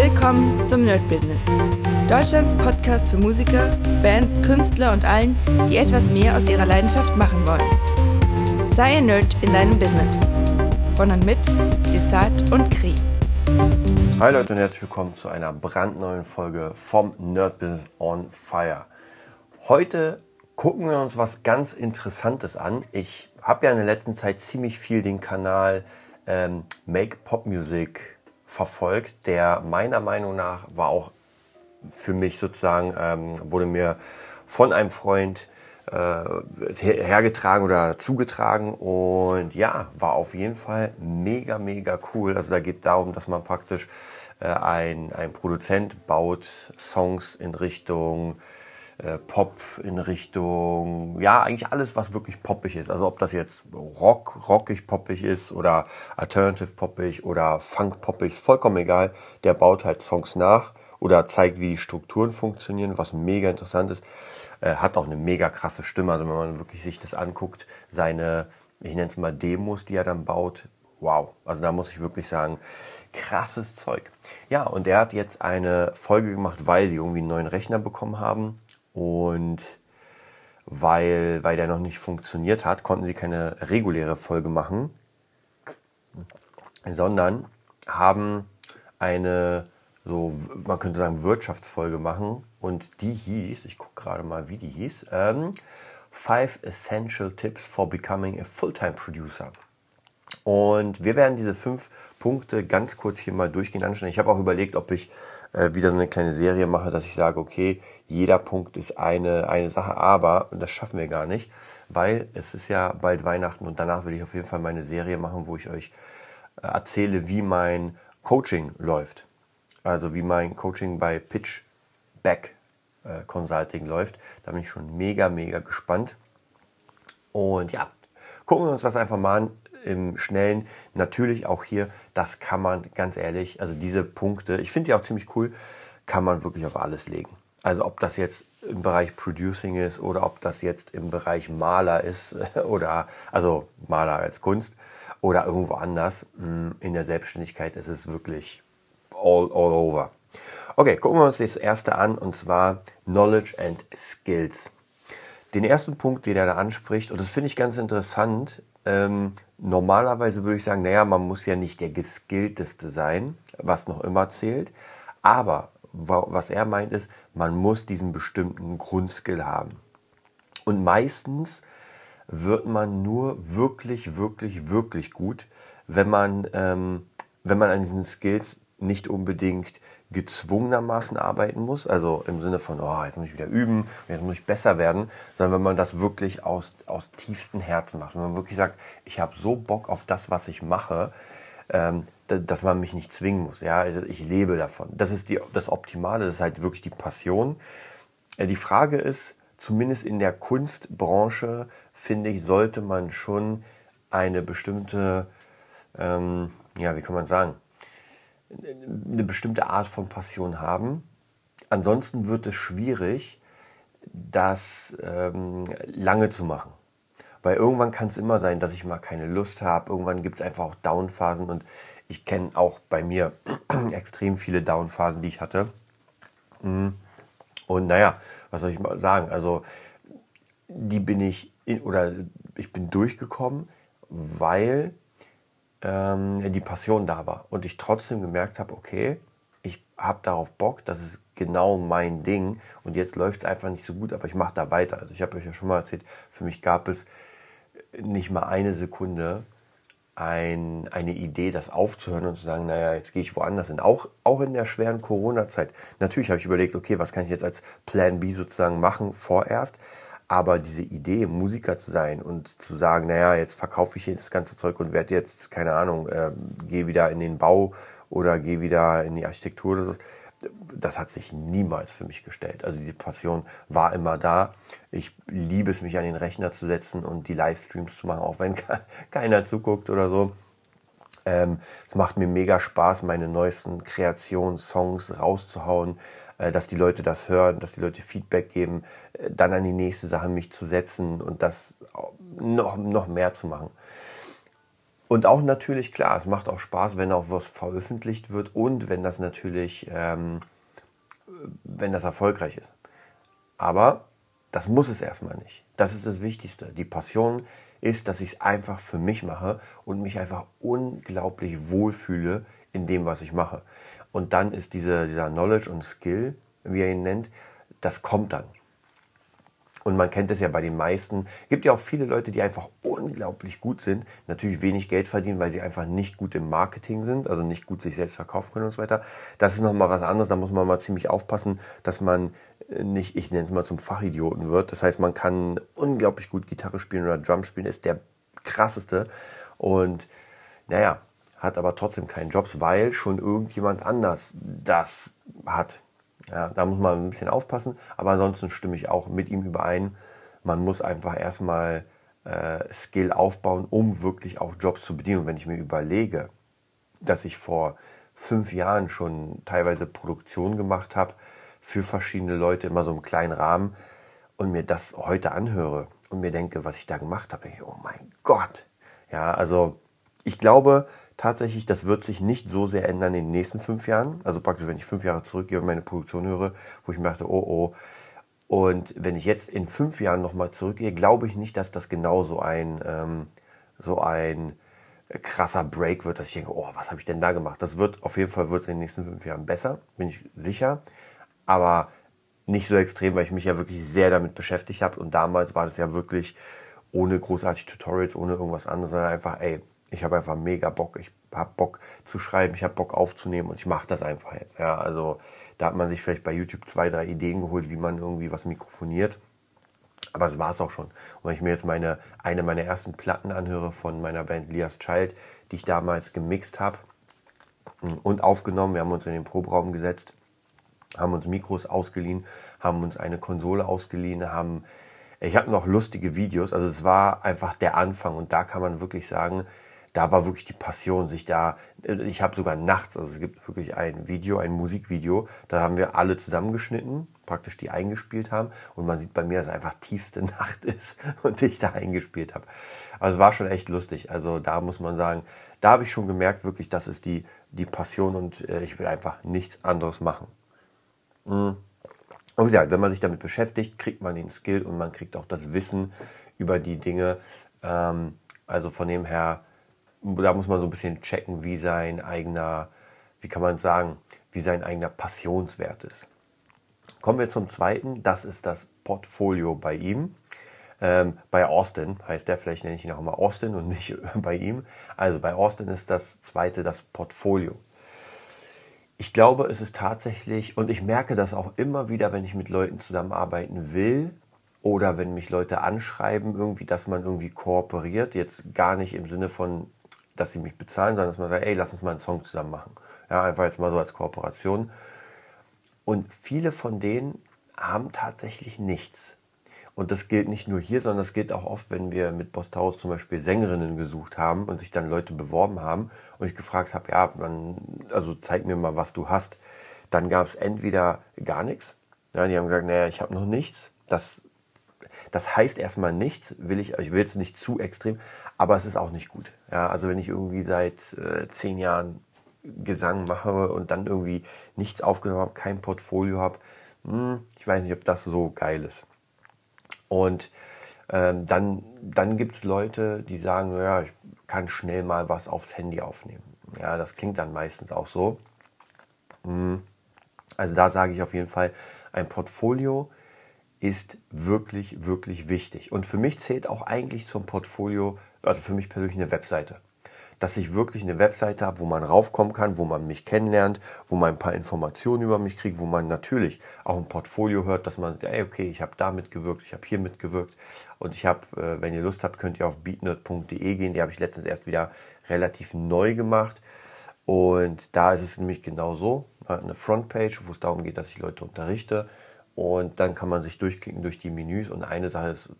Willkommen zum Nerd Business. Deutschlands Podcast für Musiker, Bands, Künstler und allen, die etwas mehr aus ihrer Leidenschaft machen wollen. Sei ein Nerd in deinem Business. Von und mit Desart und Kri. Hi Leute und herzlich willkommen zu einer brandneuen Folge vom Nerd Business on Fire. Heute gucken wir uns was ganz Interessantes an. Ich habe ja in der letzten Zeit ziemlich viel den Kanal ähm, Make Pop Music verfolgt, der meiner Meinung nach war auch für mich sozusagen, ähm, wurde mir von einem Freund äh, hergetragen oder zugetragen und ja, war auf jeden Fall mega, mega cool. Also da geht es darum, dass man praktisch äh, ein, ein Produzent baut Songs in Richtung äh, Pop in Richtung, ja, eigentlich alles, was wirklich poppig ist. Also ob das jetzt Rock, rockig poppig ist oder Alternative poppig oder Funk poppig, ist vollkommen egal. Der baut halt Songs nach oder zeigt, wie die Strukturen funktionieren, was mega interessant ist. Äh, hat auch eine mega krasse Stimme. Also wenn man wirklich sich das anguckt, seine, ich nenne es mal Demos, die er dann baut, wow. Also da muss ich wirklich sagen, krasses Zeug. Ja, und er hat jetzt eine Folge gemacht, weil sie irgendwie einen neuen Rechner bekommen haben und weil, weil der noch nicht funktioniert hat, konnten sie keine reguläre Folge machen, sondern haben eine, so, man könnte sagen, Wirtschaftsfolge machen. Und die hieß, ich gucke gerade mal, wie die hieß, ähm, Five Essential Tips for Becoming a Full-Time Producer. Und wir werden diese fünf Punkte ganz kurz hier mal durchgehen anschauen. Ich habe auch überlegt, ob ich äh, wieder so eine kleine Serie mache, dass ich sage, okay, jeder Punkt ist eine, eine Sache, aber das schaffen wir gar nicht, weil es ist ja bald Weihnachten und danach will ich auf jeden Fall meine Serie machen, wo ich euch äh, erzähle, wie mein Coaching läuft. Also wie mein Coaching bei Pitchback äh, Consulting läuft. Da bin ich schon mega, mega gespannt. Und ja, gucken wir uns das einfach mal an im Schnellen. Natürlich auch hier, das kann man ganz ehrlich, also diese Punkte, ich finde die auch ziemlich cool, kann man wirklich auf alles legen. Also ob das jetzt im Bereich Producing ist oder ob das jetzt im Bereich Maler ist oder also Maler als Kunst oder irgendwo anders mm, in der Selbstständigkeit ist es wirklich all, all over. Okay, gucken wir uns das erste an und zwar Knowledge and Skills. Den ersten Punkt, den er da anspricht, und das finde ich ganz interessant, ähm, normalerweise würde ich sagen, naja, man muss ja nicht der geskillteste sein, was noch immer zählt. Aber was er meint ist, man muss diesen bestimmten Grundskill haben. Und meistens wird man nur wirklich, wirklich, wirklich gut, wenn man, ähm, wenn man an diesen Skills nicht unbedingt gezwungenermaßen arbeiten muss, also im Sinne von, oh, jetzt muss ich wieder üben, jetzt muss ich besser werden, sondern wenn man das wirklich aus, aus tiefstem Herzen macht, wenn man wirklich sagt, ich habe so Bock auf das, was ich mache, ähm, dass man mich nicht zwingen muss. Ja, also ich lebe davon. Das ist die, das Optimale, das ist halt wirklich die Passion. Äh, die Frage ist, zumindest in der Kunstbranche, finde ich, sollte man schon eine bestimmte, ähm, ja, wie kann man sagen, eine bestimmte Art von Passion haben. Ansonsten wird es schwierig, das ähm, lange zu machen. Weil irgendwann kann es immer sein, dass ich mal keine Lust habe. Irgendwann gibt es einfach auch Downphasen und ich kenne auch bei mir extrem viele Downphasen, die ich hatte. Mhm. Und naja, was soll ich mal sagen? Also die bin ich in, oder ich bin durchgekommen, weil ähm, die Passion da war und ich trotzdem gemerkt habe, okay, ich habe darauf Bock, das ist genau mein Ding und jetzt läuft es einfach nicht so gut, aber ich mache da weiter. Also ich habe euch ja schon mal erzählt, für mich gab es nicht mal eine Sekunde ein, eine Idee, das aufzuhören und zu sagen, naja, jetzt gehe ich woanders hin. Auch, auch in der schweren Corona-Zeit. Natürlich habe ich überlegt, okay, was kann ich jetzt als Plan B sozusagen machen vorerst. Aber diese Idee, Musiker zu sein und zu sagen, naja, jetzt verkaufe ich hier das ganze Zeug und werde jetzt, keine Ahnung, äh, gehe wieder in den Bau oder gehe wieder in die Architektur oder so, das hat sich niemals für mich gestellt. Also die Passion war immer da. Ich liebe es, mich an den Rechner zu setzen und die Livestreams zu machen, auch wenn keiner zuguckt oder so. Ähm, es macht mir mega Spaß, meine neuesten Kreationen, Songs rauszuhauen, dass die Leute das hören, dass die Leute Feedback geben, äh, dann an die nächste Sache mich zu setzen und das noch, noch mehr zu machen. und auch natürlich, klar, es macht auch Spaß, wenn auch was veröffentlicht wird und wenn das natürlich, ähm, wenn das erfolgreich ist. Aber das muss es erstmal nicht. Das ist das Wichtigste. Die Passion ist, dass ich es einfach für mich mache und mich einfach unglaublich wohlfühle in dem, was ich mache. Und dann ist diese, dieser Knowledge und Skill, wie er ihn nennt, das kommt dann. Und man kennt es ja bei den meisten. Es gibt ja auch viele Leute, die einfach unglaublich gut sind, natürlich wenig Geld verdienen, weil sie einfach nicht gut im Marketing sind, also nicht gut sich selbst verkaufen können und so weiter. Das ist nochmal was anderes, da muss man mal ziemlich aufpassen, dass man nicht, ich nenne es mal zum Fachidioten wird. Das heißt, man kann unglaublich gut Gitarre spielen oder Drum spielen, ist der krasseste. Und naja, hat aber trotzdem keinen Jobs, weil schon irgendjemand anders das hat. Ja, da muss man ein bisschen aufpassen, aber ansonsten stimme ich auch mit ihm überein. Man muss einfach erstmal äh, Skill aufbauen, um wirklich auch Jobs zu bedienen. Und wenn ich mir überlege, dass ich vor fünf Jahren schon teilweise Produktion gemacht habe für verschiedene Leute, immer so im kleinen Rahmen, und mir das heute anhöre und mir denke, was ich da gemacht habe, denke ich, oh mein Gott. Ja, also ich glaube, tatsächlich, das wird sich nicht so sehr ändern in den nächsten fünf Jahren. Also praktisch, wenn ich fünf Jahre zurückgehe und meine Produktion höre, wo ich mir dachte, oh oh. Und wenn ich jetzt in fünf Jahren nochmal zurückgehe, glaube ich nicht, dass das genauso ein, ähm, so ein krasser Break wird, dass ich denke, oh, was habe ich denn da gemacht? Das wird auf jeden Fall wird in den nächsten fünf Jahren besser, bin ich sicher. Aber nicht so extrem, weil ich mich ja wirklich sehr damit beschäftigt habe. Und damals war das ja wirklich ohne großartige Tutorials, ohne irgendwas anderes, sondern einfach, ey, ich habe einfach mega Bock. Ich habe Bock zu schreiben, ich habe Bock aufzunehmen und ich mache das einfach jetzt. Ja, also da hat man sich vielleicht bei YouTube zwei, drei Ideen geholt, wie man irgendwie was mikrofoniert. Aber das war es auch schon. Und wenn ich mir jetzt meine, eine meiner ersten Platten anhöre von meiner Band Lias Child, die ich damals gemixt habe und aufgenommen, wir haben uns in den Proberaum gesetzt, haben uns Mikros ausgeliehen, haben uns eine Konsole ausgeliehen, haben ich habe noch lustige Videos, also es war einfach der Anfang und da kann man wirklich sagen, da war wirklich die Passion, sich da, ich habe sogar nachts, also es gibt wirklich ein Video, ein Musikvideo, da haben wir alle zusammengeschnitten, praktisch die eingespielt haben und man sieht bei mir, dass es einfach tiefste Nacht ist und ich da eingespielt habe. Also es war schon echt lustig, also da muss man sagen, da habe ich schon gemerkt, wirklich, das ist die, die Passion und äh, ich will einfach nichts anderes machen. Mhm. Und wie gesagt, wenn man sich damit beschäftigt, kriegt man den Skill und man kriegt auch das Wissen über die Dinge. Ähm, also von dem her, da muss man so ein bisschen checken, wie sein eigener, wie kann man sagen, wie sein eigener Passionswert ist. Kommen wir zum zweiten, das ist das Portfolio bei ihm. Ähm, bei Austin heißt der, vielleicht nenne ich ihn auch mal Austin und nicht bei ihm. Also bei Austin ist das zweite das Portfolio. Ich glaube, es ist tatsächlich, und ich merke das auch immer wieder, wenn ich mit Leuten zusammenarbeiten will, oder wenn mich Leute anschreiben, irgendwie, dass man irgendwie kooperiert, jetzt gar nicht im Sinne von, dass sie mich bezahlen, sondern dass man sagt, ey, lass uns mal einen Song zusammen machen. Ja, einfach jetzt mal so als Kooperation. Und viele von denen haben tatsächlich nichts. Und das gilt nicht nur hier, sondern das gilt auch oft, wenn wir mit Bostaus zum Beispiel Sängerinnen gesucht haben und sich dann Leute beworben haben und ich gefragt habe, ja, man, also zeig mir mal, was du hast. Dann gab es entweder gar nichts. Ja, die haben gesagt, naja, ich habe noch nichts. Das, das heißt erstmal nichts, will ich, ich will jetzt nicht zu extrem, aber es ist auch nicht gut. Ja, also wenn ich irgendwie seit äh, zehn Jahren Gesang mache und dann irgendwie nichts aufgenommen habe, kein Portfolio habe, hm, ich weiß nicht, ob das so geil ist. Und ähm, dann, dann gibt es Leute, die sagen, naja, ich kann schnell mal was aufs Handy aufnehmen. Ja, das klingt dann meistens auch so. Hm. Also da sage ich auf jeden Fall, ein Portfolio ist wirklich, wirklich wichtig. Und für mich zählt auch eigentlich zum Portfolio, also für mich persönlich eine Webseite. Dass ich wirklich eine Webseite habe, wo man raufkommen kann, wo man mich kennenlernt, wo man ein paar Informationen über mich kriegt, wo man natürlich auch ein Portfolio hört, dass man sagt, ey, okay, ich habe da mitgewirkt, ich habe hier mitgewirkt. Und ich habe, äh, wenn ihr Lust habt, könnt ihr auf beatnerd.de gehen. Die habe ich letztens erst wieder relativ neu gemacht. Und da ist es nämlich genau so, eine Frontpage, wo es darum geht, dass ich Leute unterrichte und dann kann man sich durchklicken durch die Menüs. Und eine Sache ist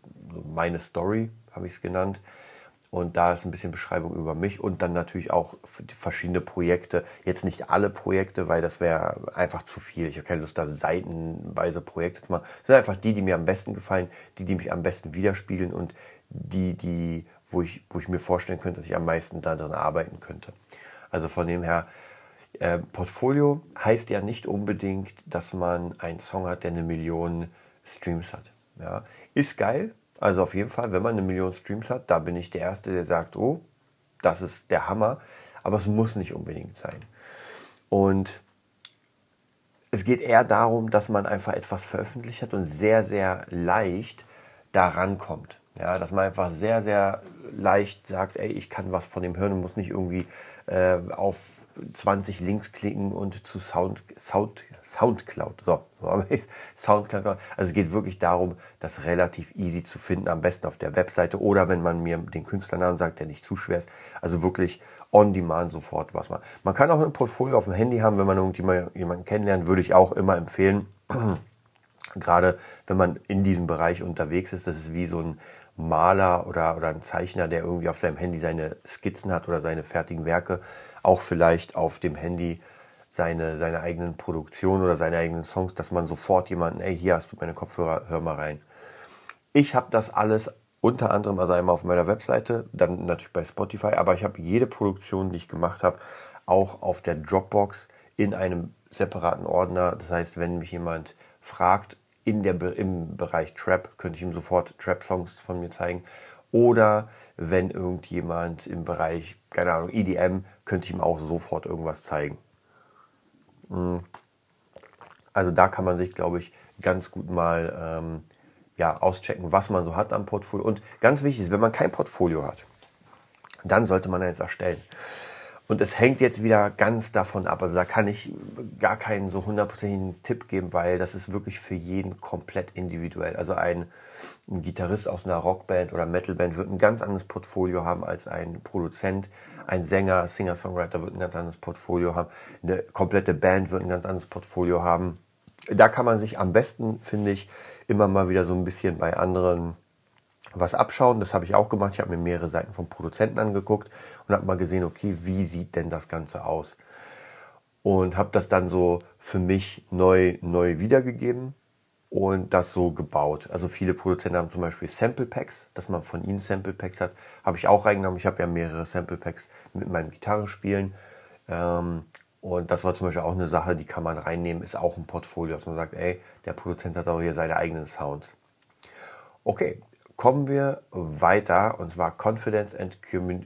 meine Story, habe ich es genannt. Und da ist ein bisschen Beschreibung über mich und dann natürlich auch verschiedene Projekte. Jetzt nicht alle Projekte, weil das wäre einfach zu viel. Ich habe keine Lust, da seitenweise Projekte zu machen. Das sind einfach die, die mir am besten gefallen, die, die mich am besten widerspiegeln und die, die, wo ich, wo ich mir vorstellen könnte, dass ich am meisten daran arbeiten könnte. Also von dem her, äh, Portfolio heißt ja nicht unbedingt, dass man einen Song hat, der eine Million Streams hat. Ja, ist geil. Also auf jeden Fall, wenn man eine Million Streams hat, da bin ich der Erste, der sagt, oh, das ist der Hammer. Aber es muss nicht unbedingt sein. Und es geht eher darum, dass man einfach etwas veröffentlicht hat und sehr, sehr leicht daran kommt. Ja, dass man einfach sehr, sehr leicht sagt, ey, ich kann was von dem hören und muss nicht irgendwie äh, auf 20 Links klicken und zu Sound, Sound, Soundcloud. So, Soundcloud. Also es geht wirklich darum, das relativ easy zu finden, am besten auf der Webseite oder wenn man mir den Künstlernamen sagt, der nicht zu schwer ist. Also wirklich on demand sofort was man. Man kann auch ein Portfolio auf dem Handy haben, wenn man irgendjemanden kennenlernt, würde ich auch immer empfehlen. Gerade wenn man in diesem Bereich unterwegs ist, das ist wie so ein Maler oder, oder ein Zeichner, der irgendwie auf seinem Handy seine Skizzen hat oder seine fertigen Werke auch vielleicht auf dem Handy seine, seine eigenen Produktionen oder seine eigenen Songs, dass man sofort jemanden, ey, hier hast du meine Kopfhörer, hör mal rein. Ich habe das alles unter anderem also einmal auf meiner Webseite, dann natürlich bei Spotify, aber ich habe jede Produktion, die ich gemacht habe, auch auf der Dropbox in einem separaten Ordner. Das heißt, wenn mich jemand fragt in der, im Bereich Trap, könnte ich ihm sofort Trap-Songs von mir zeigen. Oder wenn irgendjemand im Bereich, keine Ahnung, EDM, könnte ich ihm auch sofort irgendwas zeigen. Hm. Also da kann man sich, glaube ich, ganz gut mal ähm, ja, auschecken, was man so hat am Portfolio. Und ganz wichtig ist, wenn man kein Portfolio hat, dann sollte man eins erstellen. Und es hängt jetzt wieder ganz davon ab. Also da kann ich gar keinen so hundertprozentigen Tipp geben, weil das ist wirklich für jeden komplett individuell. Also ein, ein Gitarrist aus einer Rockband oder Metalband wird ein ganz anderes Portfolio haben als ein Produzent. Ein Sänger, Singer-Songwriter wird ein ganz anderes Portfolio haben. Eine komplette Band wird ein ganz anderes Portfolio haben. Da kann man sich am besten, finde ich, immer mal wieder so ein bisschen bei anderen was abschauen. Das habe ich auch gemacht. Ich habe mir mehrere Seiten vom Produzenten angeguckt und habe mal gesehen, okay, wie sieht denn das Ganze aus? Und habe das dann so für mich neu, neu wiedergegeben und das so gebaut. Also viele Produzenten haben zum Beispiel Sample Packs, dass man von ihnen Sample Packs hat. Habe ich auch reingenommen. Ich habe ja mehrere Sample Packs mit meinem Gitarrespielen. Ähm, und das war zum Beispiel auch eine Sache, die kann man reinnehmen, ist auch ein Portfolio, dass man sagt, ey, der Produzent hat auch hier seine eigenen Sounds. Okay, kommen wir weiter und zwar Confidence and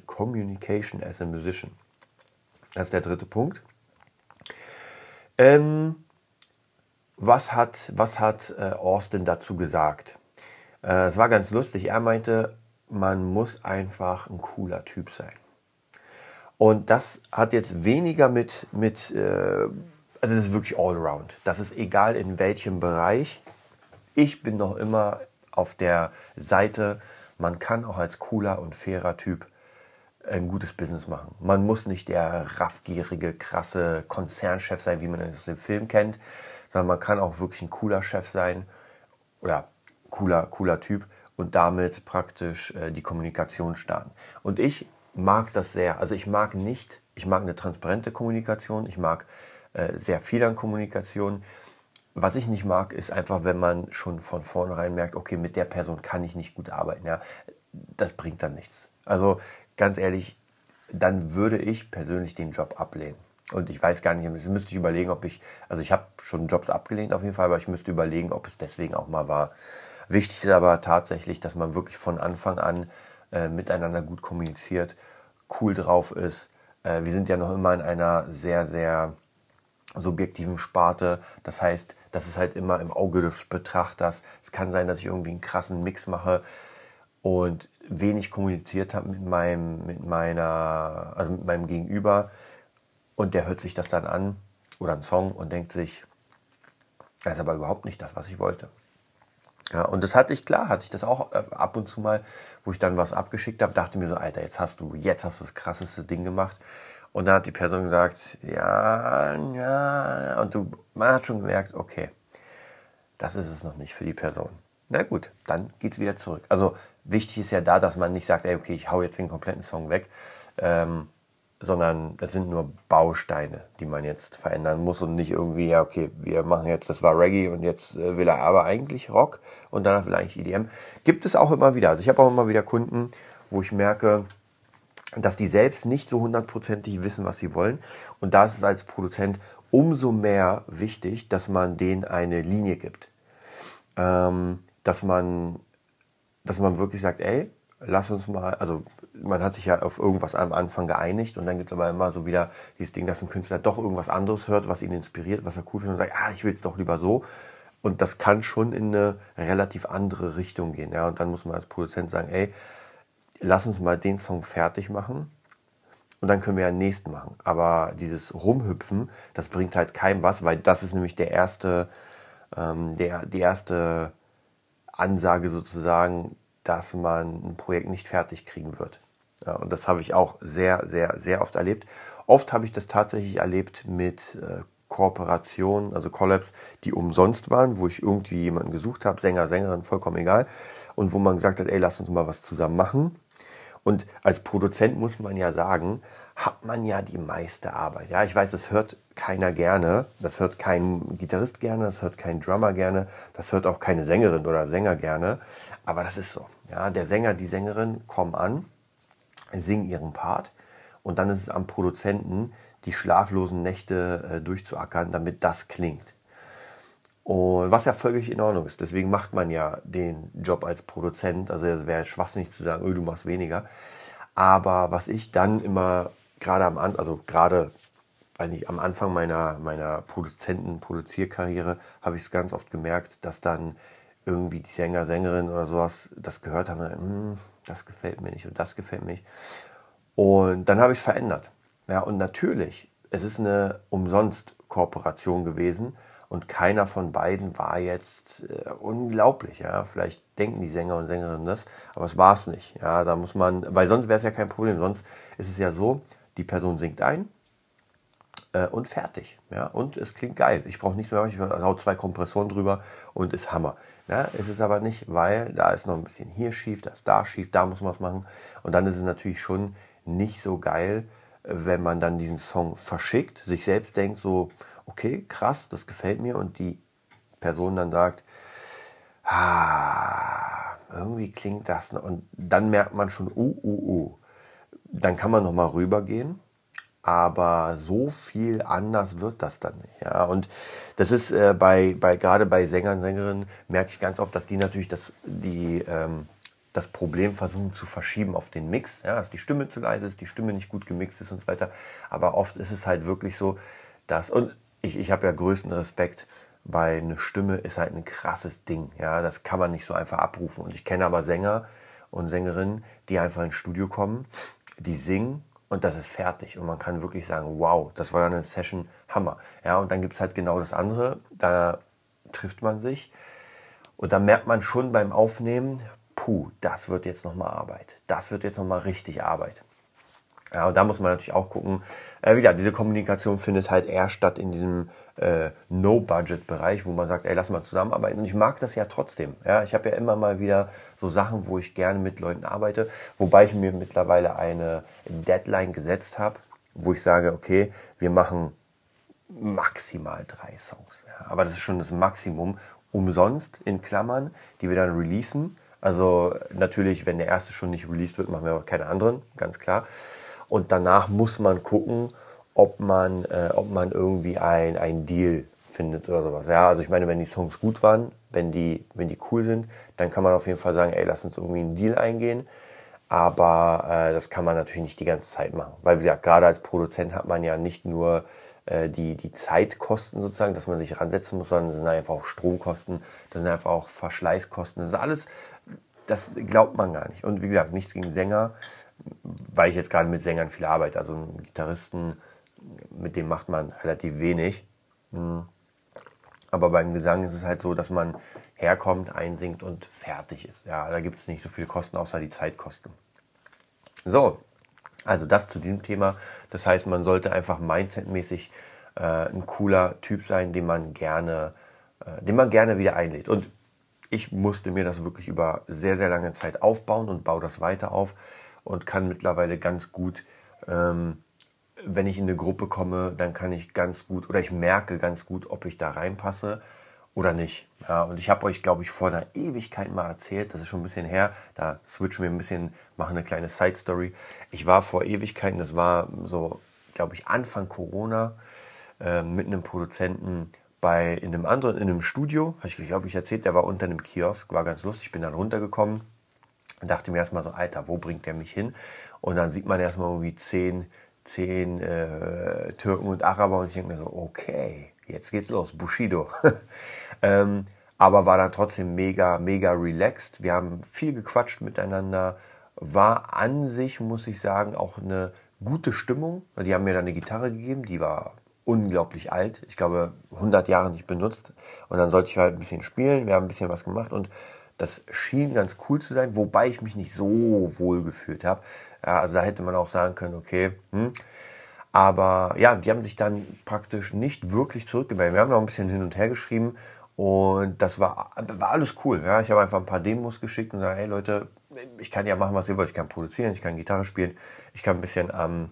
Communication as a Musician. Das ist der dritte Punkt. Ähm, was hat, was hat äh, Austin dazu gesagt? Äh, es war ganz lustig. Er meinte, man muss einfach ein cooler Typ sein. Und das hat jetzt weniger mit, mit äh, also es ist wirklich allround. Das ist egal in welchem Bereich. Ich bin noch immer auf der Seite, man kann auch als cooler und fairer Typ ein gutes Business machen. Man muss nicht der raffgierige, krasse Konzernchef sein, wie man das im Film kennt, sondern man kann auch wirklich ein cooler Chef sein oder cooler, cooler Typ und damit praktisch äh, die Kommunikation starten. Und ich mag das sehr. Also ich mag nicht, ich mag eine transparente Kommunikation, ich mag äh, sehr viel an Kommunikation. Was ich nicht mag, ist einfach, wenn man schon von vornherein merkt, okay, mit der Person kann ich nicht gut arbeiten. Ja, das bringt dann nichts. Also ganz ehrlich, dann würde ich persönlich den Job ablehnen. Und ich weiß gar nicht, das müsste ich überlegen, ob ich, also ich habe schon Jobs abgelehnt auf jeden Fall, aber ich müsste überlegen, ob es deswegen auch mal war. Wichtig ist aber tatsächlich, dass man wirklich von Anfang an äh, miteinander gut kommuniziert, cool drauf ist. Äh, wir sind ja noch immer in einer sehr, sehr subjektiven Sparte. Das heißt, das ist halt immer im Auge des Betrachters. Es kann sein, dass ich irgendwie einen krassen Mix mache und wenig kommuniziert habe mit meinem, mit meiner, also mit meinem Gegenüber. Und der hört sich das dann an oder einen Song und denkt sich, das ist aber überhaupt nicht das, was ich wollte. Ja, und das hatte ich klar, hatte ich das auch äh, ab und zu mal, wo ich dann was abgeschickt habe, dachte mir so, Alter, jetzt hast du, jetzt hast du das krasseste Ding gemacht. Und dann hat die Person gesagt, ja, ja, und du, man hat schon gemerkt, okay, das ist es noch nicht für die Person. Na gut, dann geht's wieder zurück. Also wichtig ist ja da, dass man nicht sagt, ey, okay, ich hau jetzt den kompletten Song weg, ähm, sondern das sind nur Bausteine, die man jetzt verändern muss und nicht irgendwie, ja, okay, wir machen jetzt, das war Reggae und jetzt äh, will er aber eigentlich Rock und danach will er eigentlich EDM. Gibt es auch immer wieder. Also ich habe auch immer wieder Kunden, wo ich merke, dass die selbst nicht so hundertprozentig wissen, was sie wollen. Und da ist es als Produzent umso mehr wichtig, dass man denen eine Linie gibt. Ähm, dass man, dass man wirklich sagt, ey, lass uns mal, also man hat sich ja auf irgendwas am Anfang geeinigt und dann gibt es aber immer so wieder dieses Ding, dass ein Künstler doch irgendwas anderes hört, was ihn inspiriert, was er cool findet und sagt, ah, ich will es doch lieber so. Und das kann schon in eine relativ andere Richtung gehen. Ja? Und dann muss man als Produzent sagen, ey, lass uns mal den Song fertig machen und dann können wir ja den nächsten machen. Aber dieses Rumhüpfen, das bringt halt keinem was, weil das ist nämlich der erste, ähm, der, die erste Ansage sozusagen, dass man ein Projekt nicht fertig kriegen wird. Ja, und das habe ich auch sehr, sehr, sehr oft erlebt. Oft habe ich das tatsächlich erlebt mit äh, Kooperationen, also Collabs, die umsonst waren, wo ich irgendwie jemanden gesucht habe, Sänger, Sängerin, vollkommen egal. Und wo man gesagt hat, ey, lass uns mal was zusammen machen. Und als Produzent muss man ja sagen, hat man ja die meiste Arbeit. Ja, ich weiß, das hört keiner gerne, das hört kein Gitarrist gerne, das hört kein Drummer gerne, das hört auch keine Sängerin oder Sänger gerne. Aber das ist so. Ja, der Sänger, die Sängerin kommen an, singen ihren Part und dann ist es am Produzenten, die schlaflosen Nächte äh, durchzuackern, damit das klingt. Und was ja völlig in Ordnung ist. Deswegen macht man ja den Job als Produzent. Also es wäre schwachsinnig zu sagen, du machst weniger. Aber was ich dann immer gerade am Anfang, also gerade, weiß nicht, am Anfang meiner, meiner Produzenten-Produzierkarriere habe ich es ganz oft gemerkt, dass dann irgendwie die Sänger, Sängerin oder sowas das gehört haben, hm, das gefällt mir nicht und das gefällt mir nicht. Und dann habe ich es verändert. Ja, und natürlich, es ist eine umsonst Kooperation gewesen und keiner von beiden war jetzt äh, unglaublich. Ja, vielleicht denken die Sänger und Sängerinnen das, aber es war es nicht. Ja, da muss man, weil sonst wäre es ja kein Problem. Sonst ist es ja so, die Person singt ein äh, und fertig. Ja, und es klingt geil. Ich brauche nichts mehr, ich hau zwei Kompressoren drüber und ist Hammer. Ja, ist es aber nicht, weil da ist noch ein bisschen hier schief, da ist da schief, da muss man was machen. Und dann ist es natürlich schon nicht so geil, wenn man dann diesen Song verschickt, sich selbst denkt so, okay, krass, das gefällt mir und die Person dann sagt, ah, irgendwie klingt das. Und dann merkt man schon, uh, uh, uh. Dann kann man nochmal rübergehen, aber so viel anders wird das dann nicht. Ja? Und das ist äh, bei, bei, gerade bei Sängern, Sängerinnen, merke ich ganz oft, dass die natürlich das, die, ähm, das Problem versuchen zu verschieben auf den Mix, ja, dass die Stimme zu leise ist, die Stimme nicht gut gemixt ist und so weiter. Aber oft ist es halt wirklich so, dass, und ich, ich habe ja größten Respekt, weil eine Stimme ist halt ein krasses Ding. Ja, das kann man nicht so einfach abrufen. Und ich kenne aber Sänger und Sängerinnen, die einfach ins Studio kommen, die singen und das ist fertig. Und man kann wirklich sagen, wow, das war eine Session Hammer. Ja, und dann gibt es halt genau das andere. Da trifft man sich. Und da merkt man schon beim Aufnehmen, puh, das wird jetzt nochmal Arbeit. Das wird jetzt nochmal richtig Arbeit. Ja, und da muss man natürlich auch gucken. Äh, wie gesagt, diese Kommunikation findet halt eher statt in diesem äh, No-Budget-Bereich, wo man sagt, ey, lass mal zusammenarbeiten. Und ich mag das ja trotzdem. Ja, ich habe ja immer mal wieder so Sachen, wo ich gerne mit Leuten arbeite, wobei ich mir mittlerweile eine Deadline gesetzt habe, wo ich sage, okay, wir machen maximal drei Songs. Ja, aber das ist schon das Maximum umsonst in Klammern, die wir dann releasen. Also natürlich, wenn der erste schon nicht released wird, machen wir auch keine anderen, ganz klar. Und danach muss man gucken, ob man, äh, ob man irgendwie ein, ein Deal findet oder sowas. Ja, also ich meine, wenn die Songs gut waren, wenn die, wenn die cool sind, dann kann man auf jeden Fall sagen, ey, lass uns irgendwie einen Deal eingehen. Aber äh, das kann man natürlich nicht die ganze Zeit machen. Weil, wie gesagt, gerade als Produzent hat man ja nicht nur äh, die, die Zeitkosten sozusagen, dass man sich ransetzen muss, sondern es sind einfach auch Stromkosten, das sind einfach auch Verschleißkosten. Das ist alles das glaubt man gar nicht. Und wie gesagt, nichts gegen Sänger, weil ich jetzt gerade mit Sängern viel arbeite. Also einen Gitarristen, mit dem macht man relativ wenig. Hm. Aber beim Gesang ist es halt so, dass man herkommt, einsingt und fertig ist. Ja, da gibt es nicht so viele Kosten, außer die Zeitkosten. So, also das zu diesem Thema. Das heißt, man sollte einfach mindsetmäßig äh, ein cooler Typ sein, den man gerne, äh, den man gerne wieder einlädt. Und ich musste mir das wirklich über sehr, sehr lange Zeit aufbauen und baue das weiter auf und kann mittlerweile ganz gut, ähm, wenn ich in eine Gruppe komme, dann kann ich ganz gut oder ich merke ganz gut, ob ich da reinpasse oder nicht. Ja, und ich habe euch, glaube ich, vor einer Ewigkeit mal erzählt, das ist schon ein bisschen her, da switchen wir ein bisschen, machen eine kleine Side-Story. Ich war vor Ewigkeiten, das war so, glaube ich, Anfang Corona, äh, mit einem Produzenten bei, in einem anderen, in einem Studio, habe ich, glaube ich, erzählt, der war unter einem Kiosk, war ganz lustig, bin dann runtergekommen und dachte mir erstmal so, Alter, wo bringt der mich hin? Und dann sieht man erstmal irgendwie zehn, zehn äh, Türken und Araber und ich denke mir so, okay, jetzt geht's los, Bushido. ähm, aber war dann trotzdem mega, mega relaxed. Wir haben viel gequatscht miteinander. War an sich, muss ich sagen, auch eine gute Stimmung. Die haben mir dann eine Gitarre gegeben, die war unglaublich alt. Ich glaube, 100 Jahre nicht benutzt. Und dann sollte ich halt ein bisschen spielen. Wir haben ein bisschen was gemacht und das schien ganz cool zu sein, wobei ich mich nicht so wohl gefühlt habe. Ja, also da hätte man auch sagen können, okay, hm. aber ja, die haben sich dann praktisch nicht wirklich zurückgemeldet. Wir haben noch ein bisschen hin und her geschrieben und das war, war alles cool. Ja. Ich habe einfach ein paar Demos geschickt und gesagt, hey Leute, ich kann ja machen, was ihr wollt. Ich kann produzieren, ich kann Gitarre spielen, ich kann ein bisschen am,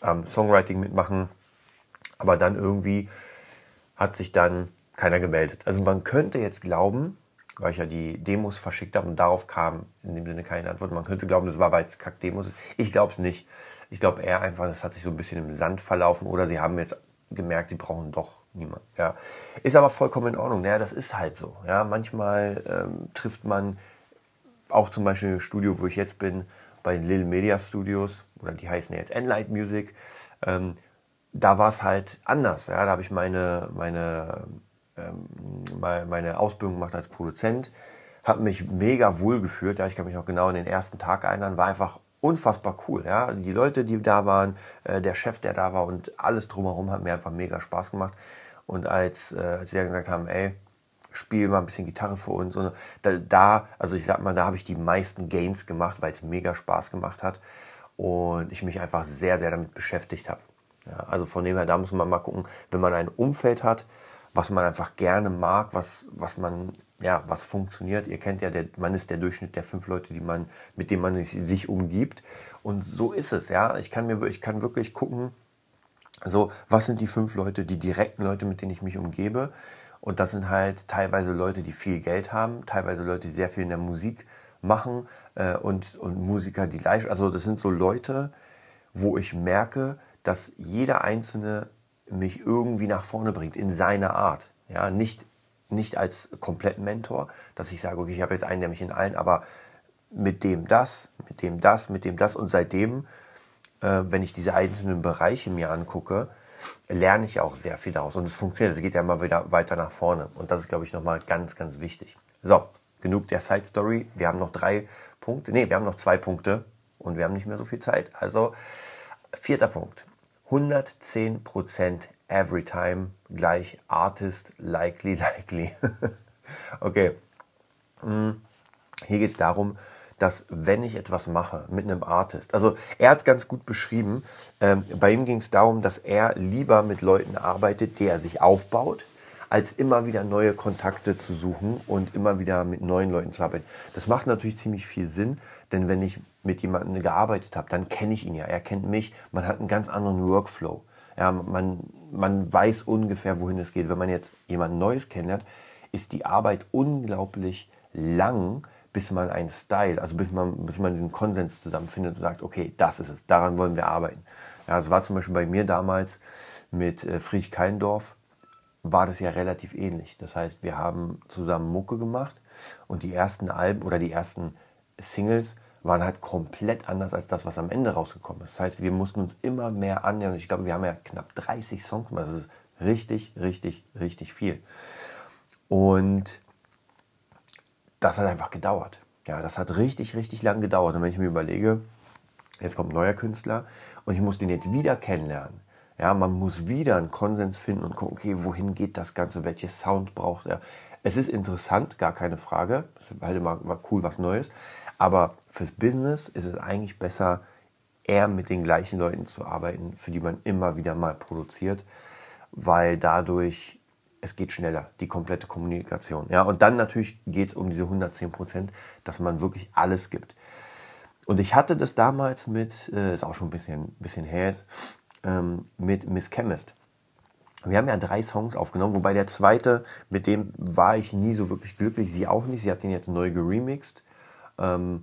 am Songwriting mitmachen. Aber dann irgendwie hat sich dann keiner gemeldet. Also man könnte jetzt glauben, weil ich ja die Demos verschickt habe und darauf kam in dem Sinne keine Antwort. Man könnte glauben, das war, weil es Kack-Demos ist. Ich glaube es nicht. Ich glaube eher einfach, das hat sich so ein bisschen im Sand verlaufen oder sie haben jetzt gemerkt, sie brauchen doch niemand. Ja. Ist aber vollkommen in Ordnung. Ja, das ist halt so. Ja, manchmal ähm, trifft man auch zum Beispiel im Studio, wo ich jetzt bin, bei den Little Media Studios, oder die heißen jetzt Enlight Music, ähm, da war es halt anders. Ja? Da habe ich meine, meine, ähm, meine Ausbildung gemacht als Produzent, habe mich mega wohl gefühlt. Ja? Ich kann mich noch genau an den ersten Tag erinnern, war einfach unfassbar cool. Ja? Die Leute, die da waren, äh, der Chef, der da war und alles drumherum hat mir einfach mega Spaß gemacht. Und als, äh, als sie dann gesagt haben, ey, spiel mal ein bisschen Gitarre für uns. Und da, da also ich sag mal, da habe ich die meisten Gains gemacht, weil es mega Spaß gemacht hat und ich mich einfach sehr, sehr damit beschäftigt habe. Ja, also von dem her, da muss man mal gucken, wenn man ein Umfeld hat, was man einfach gerne mag, was, was man, ja, was funktioniert. Ihr kennt ja, der, man ist der Durchschnitt der fünf Leute, die man, mit denen man sich umgibt. Und so ist es, ja. Ich kann mir, ich kann wirklich gucken, so, was sind die fünf Leute, die direkten Leute, mit denen ich mich umgebe? Und das sind halt teilweise Leute, die viel Geld haben, teilweise Leute, die sehr viel in der Musik machen äh, und, und Musiker, die live. Also das sind so Leute, wo ich merke, dass jeder Einzelne mich irgendwie nach vorne bringt, in seiner Art. Ja, nicht, nicht als kompletten Mentor, dass ich sage, okay, ich habe jetzt einen, der mich in allen, aber mit dem das, mit dem das, mit dem das und seitdem, äh, wenn ich diese einzelnen Bereiche mir angucke, lerne ich auch sehr viel daraus und es funktioniert, es geht ja immer wieder weiter nach vorne und das ist, glaube ich, nochmal ganz, ganz wichtig. So, genug der Side Story. Wir haben noch drei Punkte, nee, wir haben noch zwei Punkte und wir haben nicht mehr so viel Zeit. Also, vierter Punkt. 110% every time gleich Artist likely likely. okay. Hm. Hier geht es darum, dass wenn ich etwas mache mit einem Artist, also er hat es ganz gut beschrieben, ähm, bei ihm ging es darum, dass er lieber mit Leuten arbeitet, die er sich aufbaut, als immer wieder neue Kontakte zu suchen und immer wieder mit neuen Leuten zu arbeiten. Das macht natürlich ziemlich viel Sinn, denn wenn ich mit jemandem gearbeitet habe, dann kenne ich ihn ja, er kennt mich, man hat einen ganz anderen Workflow. Ja, man, man weiß ungefähr, wohin es geht. Wenn man jetzt jemand Neues kennenlernt, ist die Arbeit unglaublich lang, bis man einen Style, also bis man, bis man diesen Konsens zusammenfindet und sagt, okay, das ist es, daran wollen wir arbeiten. Ja, also war zum Beispiel bei mir damals mit äh, Friedrich Keindorf, war das ja relativ ähnlich. Das heißt, wir haben zusammen Mucke gemacht und die ersten Alben oder die ersten Singles waren halt komplett anders als das, was am Ende rausgekommen ist. Das heißt, wir mussten uns immer mehr annähern. Ich glaube, wir haben ja knapp 30 Songs gemacht. Das ist richtig, richtig, richtig viel. Und das hat einfach gedauert. Ja, das hat richtig, richtig lang gedauert. Und wenn ich mir überlege, jetzt kommt ein neuer Künstler und ich muss den jetzt wieder kennenlernen. Ja, man muss wieder einen Konsens finden und gucken, okay, wohin geht das Ganze, welches Sound braucht er. Es ist interessant, gar keine Frage. Es ist halt immer, immer cool, was Neues. Aber fürs Business ist es eigentlich besser, eher mit den gleichen Leuten zu arbeiten, für die man immer wieder mal produziert, weil dadurch es geht schneller, die komplette Kommunikation. Ja, und dann natürlich geht es um diese 110 Prozent, dass man wirklich alles gibt. Und ich hatte das damals mit, äh, ist auch schon ein bisschen, bisschen her, ähm, mit Miss Chemist. Wir haben ja drei Songs aufgenommen, wobei der zweite, mit dem war ich nie so wirklich glücklich. Sie auch nicht. Sie hat den jetzt neu geremixed. Ähm,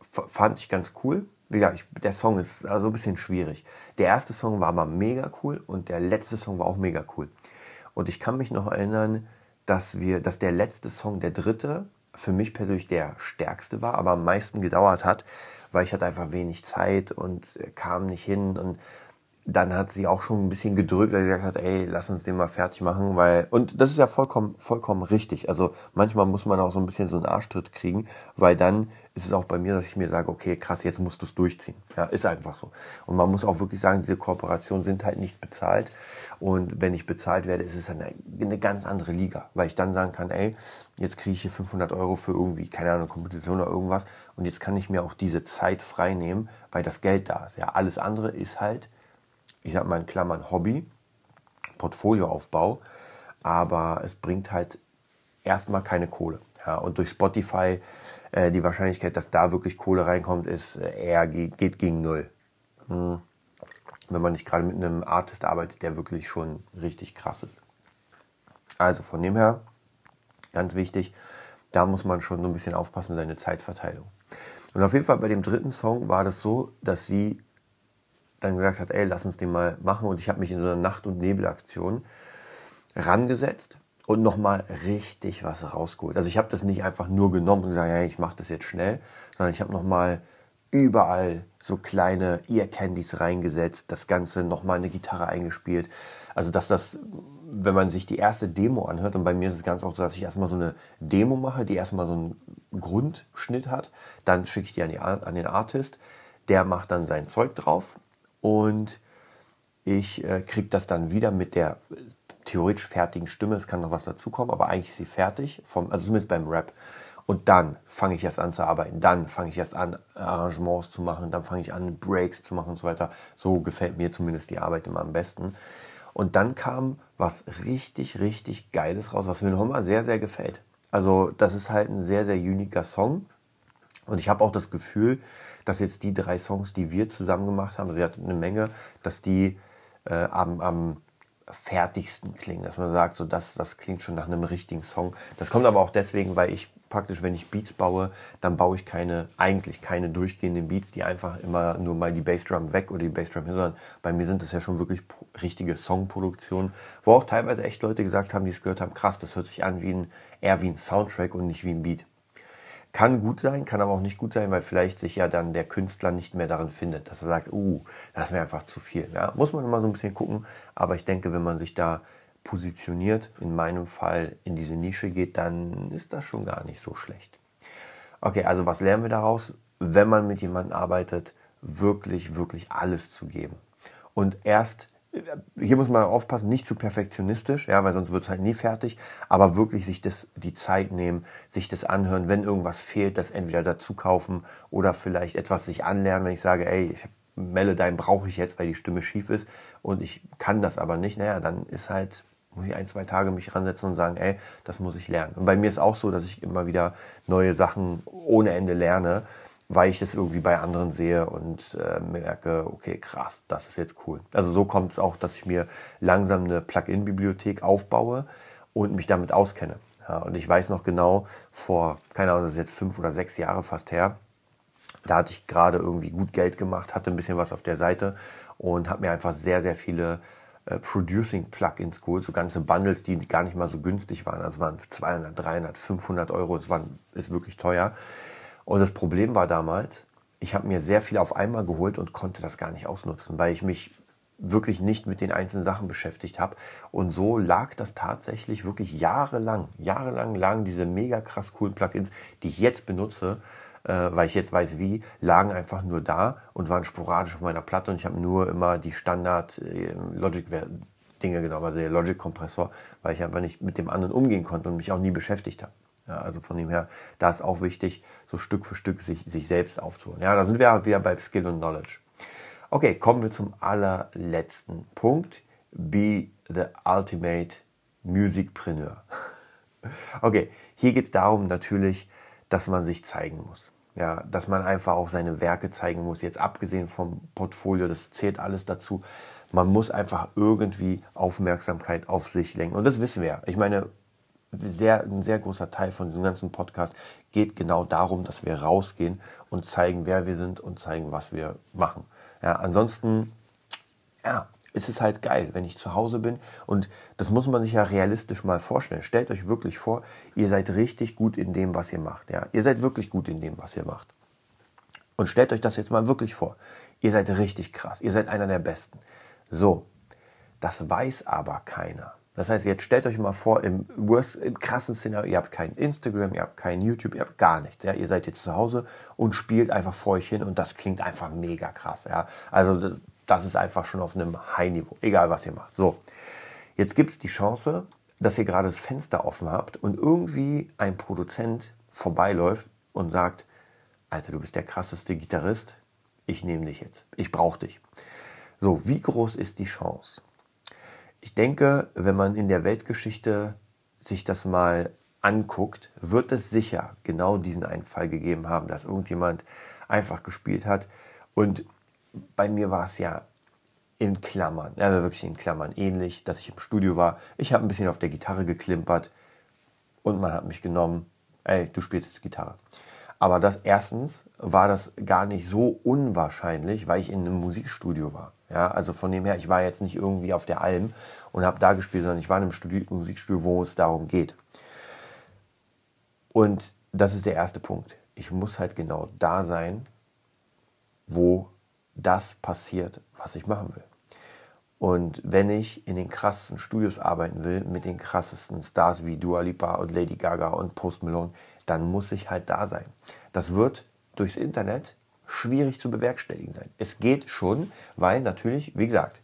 fand ich ganz cool. Wie gesagt, ich, der Song ist also ein bisschen schwierig. Der erste Song war mal mega cool und der letzte Song war auch mega cool. Und ich kann mich noch erinnern, dass wir, dass der letzte Song, der dritte, für mich persönlich der stärkste war, aber am meisten gedauert hat, weil ich hatte einfach wenig Zeit und kam nicht hin und dann hat sie auch schon ein bisschen gedrückt, weil sie gesagt hat, ey, lass uns den mal fertig machen, weil, und das ist ja vollkommen, vollkommen richtig. Also manchmal muss man auch so ein bisschen so einen Arschtritt kriegen, weil dann ist es auch bei mir, dass ich mir sage, okay, krass, jetzt musst du es durchziehen. Ja, ist einfach so. Und man muss auch wirklich sagen, diese Kooperationen sind halt nicht bezahlt. Und wenn ich bezahlt werde, ist es eine, eine ganz andere Liga, weil ich dann sagen kann, ey, jetzt kriege ich hier 500 Euro für irgendwie, keine Ahnung, Komposition oder irgendwas. Und jetzt kann ich mir auch diese Zeit frei nehmen, weil das Geld da ist. Ja, alles andere ist halt, ich sag mal in Klammern Hobby, Portfolioaufbau, aber es bringt halt erstmal keine Kohle. Ja, und durch Spotify äh, die Wahrscheinlichkeit, dass da wirklich Kohle reinkommt, ist äh, eher geht, gegen null. Hm. Wenn man nicht gerade mit einem Artist arbeitet, der wirklich schon richtig krass ist. Also von dem her, ganz wichtig, da muss man schon so ein bisschen aufpassen, seine Zeitverteilung. Und auf jeden Fall bei dem dritten Song war das so, dass sie dann gesagt hat, ey, lass uns den mal machen. Und ich habe mich in so einer Nacht- und Nebelaktion rangesetzt und nochmal richtig was rausgeholt. Also ich habe das nicht einfach nur genommen und gesagt, ja, ich mache das jetzt schnell, sondern ich habe nochmal überall so kleine Ear Candies reingesetzt, das Ganze nochmal eine Gitarre eingespielt. Also dass das, wenn man sich die erste Demo anhört, und bei mir ist es ganz oft so, dass ich erstmal so eine Demo mache, die erstmal so einen Grundschnitt hat, dann schicke ich die an, die an, den Artist, der macht dann sein Zeug drauf und ich äh, kriege das dann wieder mit der theoretisch fertigen Stimme, es kann noch was dazukommen, aber eigentlich ist sie fertig, vom, also zumindest beim Rap. Und dann fange ich erst an zu arbeiten, dann fange ich erst an, Arrangements zu machen, dann fange ich an, Breaks zu machen und so weiter. So gefällt mir zumindest die Arbeit immer am besten. Und dann kam was richtig, richtig Geiles raus, was mir nochmal sehr, sehr gefällt. Also das ist halt ein sehr, sehr uniker Song. Und ich habe auch das Gefühl, dass jetzt die drei Songs, die wir zusammen gemacht haben, also sie hat eine Menge, dass die äh, am, am fertigsten klingen, dass man sagt, so das, das klingt schon nach einem richtigen Song. Das kommt aber auch deswegen, weil ich praktisch, wenn ich Beats baue, dann baue ich keine, eigentlich keine durchgehenden Beats, die einfach immer nur mal die Bassdrum weg oder die Bassdrum hin, sondern bei mir sind das ja schon wirklich richtige Songproduktionen, wo auch teilweise echt Leute gesagt haben, die es gehört haben, krass, das hört sich an wie ein, eher wie ein Soundtrack und nicht wie ein Beat. Kann gut sein, kann aber auch nicht gut sein, weil vielleicht sich ja dann der Künstler nicht mehr darin findet, dass er sagt, uh, das ist mir einfach zu viel. Ja, muss man immer so ein bisschen gucken, aber ich denke, wenn man sich da positioniert, in meinem Fall in diese Nische geht, dann ist das schon gar nicht so schlecht. Okay, also was lernen wir daraus? Wenn man mit jemandem arbeitet, wirklich, wirklich alles zu geben. Und erst hier muss man aufpassen, nicht zu perfektionistisch, ja, weil sonst wird es halt nie fertig, aber wirklich sich das, die Zeit nehmen, sich das anhören, wenn irgendwas fehlt, das entweder dazu kaufen oder vielleicht etwas sich anlernen, wenn ich sage, ey, ich Melodyne brauche ich jetzt, weil die Stimme schief ist und ich kann das aber nicht, naja, dann ist halt, muss ich ein, zwei Tage mich ransetzen und sagen, ey, das muss ich lernen. Und bei mir ist auch so, dass ich immer wieder neue Sachen ohne Ende lerne weil ich das irgendwie bei anderen sehe und äh, merke, okay, krass, das ist jetzt cool. Also so kommt es auch, dass ich mir langsam eine Plugin-Bibliothek aufbaue und mich damit auskenne. Ja, und ich weiß noch genau, vor, keine Ahnung, das ist jetzt fünf oder sechs Jahre fast her, da hatte ich gerade irgendwie gut Geld gemacht, hatte ein bisschen was auf der Seite und habe mir einfach sehr, sehr viele äh, Producing-Plugins geholt, so ganze Bundles, die gar nicht mal so günstig waren. Also waren 200, 300, 500 Euro, das waren, ist wirklich teuer. Und das Problem war damals, ich habe mir sehr viel auf einmal geholt und konnte das gar nicht ausnutzen, weil ich mich wirklich nicht mit den einzelnen Sachen beschäftigt habe. Und so lag das tatsächlich wirklich jahrelang, jahrelang lagen diese mega krass coolen Plugins, die ich jetzt benutze, äh, weil ich jetzt weiß wie, lagen einfach nur da und waren sporadisch auf meiner Platte und ich habe nur immer die Standard äh, Logic Dinge genommen, also der Logic Kompressor, weil ich einfach nicht mit dem anderen umgehen konnte und mich auch nie beschäftigt habe. Ja, also von dem her, da ist auch wichtig, so Stück für Stück sich, sich selbst aufzuholen. Ja, da sind wir wieder bei Skill und Knowledge. Okay, kommen wir zum allerletzten Punkt. Be the ultimate musicpreneur. okay, hier geht es darum natürlich, dass man sich zeigen muss. Ja, dass man einfach auch seine Werke zeigen muss. Jetzt abgesehen vom Portfolio, das zählt alles dazu. man muss einfach irgendwie Aufmerksamkeit auf sich lenken. Und das wissen wir ja. Ich meine, sehr, ein sehr großer Teil von diesem ganzen Podcast geht genau darum, dass wir rausgehen und zeigen, wer wir sind und zeigen, was wir machen. Ja, ansonsten, ja, ist es halt geil, wenn ich zu Hause bin. Und das muss man sich ja realistisch mal vorstellen. Stellt euch wirklich vor, ihr seid richtig gut in dem, was ihr macht. Ja, ihr seid wirklich gut in dem, was ihr macht. Und stellt euch das jetzt mal wirklich vor. Ihr seid richtig krass. Ihr seid einer der Besten. So, das weiß aber keiner. Das heißt, jetzt stellt euch mal vor, im, worst, im krassen Szenario, ihr habt kein Instagram, ihr habt kein YouTube, ihr habt gar nichts. Ja? Ihr seid jetzt zu Hause und spielt einfach vor euch hin und das klingt einfach mega krass. Ja? Also das, das ist einfach schon auf einem High-Niveau, egal was ihr macht. So, jetzt gibt es die Chance, dass ihr gerade das Fenster offen habt und irgendwie ein Produzent vorbeiläuft und sagt, Alter, du bist der krasseste Gitarrist, ich nehme dich jetzt, ich brauche dich. So, wie groß ist die Chance? Ich denke, wenn man in der Weltgeschichte sich das mal anguckt, wird es sicher genau diesen einen Fall gegeben haben, dass irgendjemand einfach gespielt hat. Und bei mir war es ja in Klammern, also wirklich in Klammern ähnlich, dass ich im Studio war. Ich habe ein bisschen auf der Gitarre geklimpert und man hat mich genommen, ey, du spielst jetzt Gitarre. Aber das erstens war das gar nicht so unwahrscheinlich, weil ich in einem Musikstudio war. Ja, also von dem her, ich war jetzt nicht irgendwie auf der Alm und habe da gespielt, sondern ich war in einem Studio, Musikstudio, wo es darum geht. Und das ist der erste Punkt. Ich muss halt genau da sein, wo das passiert, was ich machen will. Und wenn ich in den krassesten Studios arbeiten will, mit den krassesten Stars wie Dua Lipa und Lady Gaga und Post Malone, dann muss ich halt da sein. Das wird durchs Internet schwierig zu bewerkstelligen sein. Es geht schon, weil natürlich, wie gesagt,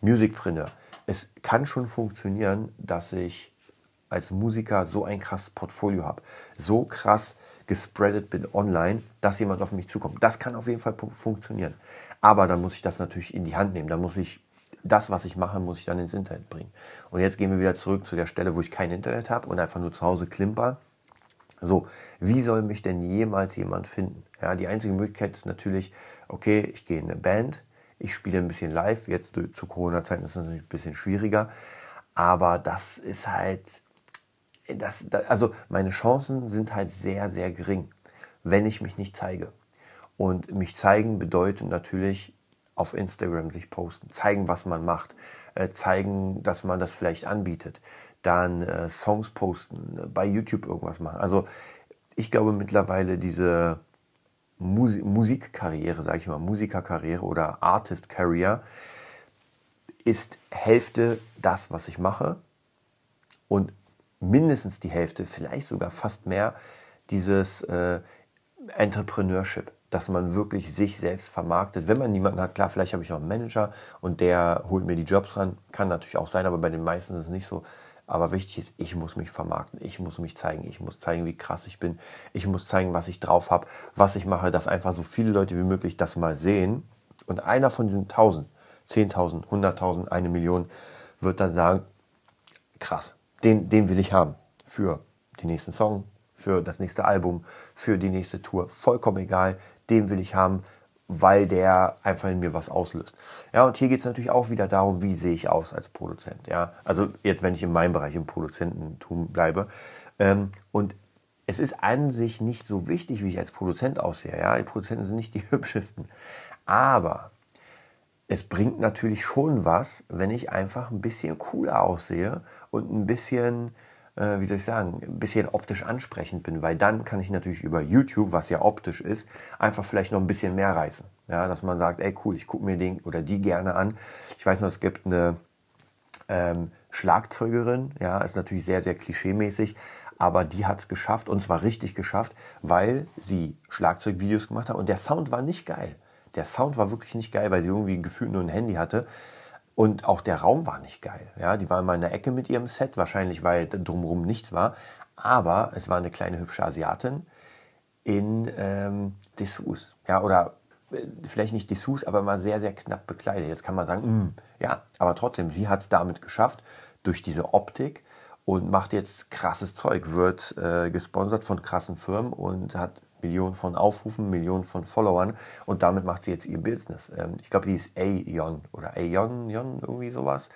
Musicpreneur. Es kann schon funktionieren, dass ich als Musiker so ein krasses Portfolio habe, so krass gespreadet bin online, dass jemand auf mich zukommt. Das kann auf jeden Fall funktionieren. Aber dann muss ich das natürlich in die Hand nehmen. Dann muss ich das, was ich mache, muss ich dann ins Internet bringen. Und jetzt gehen wir wieder zurück zu der Stelle, wo ich kein Internet habe und einfach nur zu Hause klimper so, wie soll mich denn jemals jemand finden? Ja, die einzige Möglichkeit ist natürlich, okay, ich gehe in eine Band, ich spiele ein bisschen live. Jetzt zu Corona-Zeiten ist das natürlich ein bisschen schwieriger. Aber das ist halt, das, also meine Chancen sind halt sehr, sehr gering, wenn ich mich nicht zeige. Und mich zeigen bedeutet natürlich auf Instagram sich posten, zeigen, was man macht, äh, zeigen, dass man das vielleicht anbietet, dann äh, Songs posten, bei YouTube irgendwas machen. Also ich glaube mittlerweile diese Musi Musikkarriere, sage ich mal, Musikerkarriere oder Artist Career ist Hälfte das, was ich mache und mindestens die Hälfte, vielleicht sogar fast mehr, dieses äh, Entrepreneurship, dass man wirklich sich selbst vermarktet. Wenn man niemanden hat, klar, vielleicht habe ich auch einen Manager und der holt mir die Jobs ran, kann natürlich auch sein, aber bei den meisten ist es nicht so. Aber wichtig ist, ich muss mich vermarkten, ich muss mich zeigen, ich muss zeigen, wie krass ich bin, ich muss zeigen, was ich drauf habe, was ich mache, dass einfach so viele Leute wie möglich das mal sehen. Und einer von diesen 1000, 10.000, 100.000, eine Million wird dann sagen, krass, den, den will ich haben für den nächsten Song, für das nächste Album, für die nächste Tour, vollkommen egal, den will ich haben, weil der einfach in mir was auslöst. Ja, und hier geht es natürlich auch wieder darum, wie sehe ich aus als Produzent. Ja, also jetzt, wenn ich in meinem Bereich im Produzententum bleibe. Ähm, und es ist an sich nicht so wichtig, wie ich als Produzent aussehe. Ja, die Produzenten sind nicht die hübschesten. Aber es bringt natürlich schon was, wenn ich einfach ein bisschen cooler aussehe und ein bisschen äh, wie soll ich sagen, ein bisschen optisch ansprechend bin, weil dann kann ich natürlich über YouTube, was ja optisch ist, einfach vielleicht noch ein bisschen mehr reißen. Ja, dass man sagt, ey cool, ich gucke mir den oder die gerne an. Ich weiß noch, es gibt eine ähm, Schlagzeugerin, ja, ist natürlich sehr, sehr klischeemäßig, aber die hat es geschafft und zwar richtig geschafft, weil sie Schlagzeugvideos gemacht hat und der Sound war nicht geil. Der Sound war wirklich nicht geil, weil sie irgendwie gefühlt nur ein Handy hatte. Und auch der Raum war nicht geil. Ja, die war immer in der Ecke mit ihrem Set, wahrscheinlich weil drumherum nichts war. Aber es war eine kleine hübsche Asiatin in ähm, Dessous. Ja, oder äh, vielleicht nicht Dessous, aber mal sehr, sehr knapp bekleidet. Jetzt kann man sagen, mm, ja, aber trotzdem, sie hat es damit geschafft, durch diese Optik und macht jetzt krasses Zeug, wird äh, gesponsert von krassen Firmen und hat Millionen von Aufrufen, Millionen von Followern und damit macht sie jetzt ihr Business. Ähm, ich glaube, die ist Aeon oder Aeon, Jon, irgendwie sowas.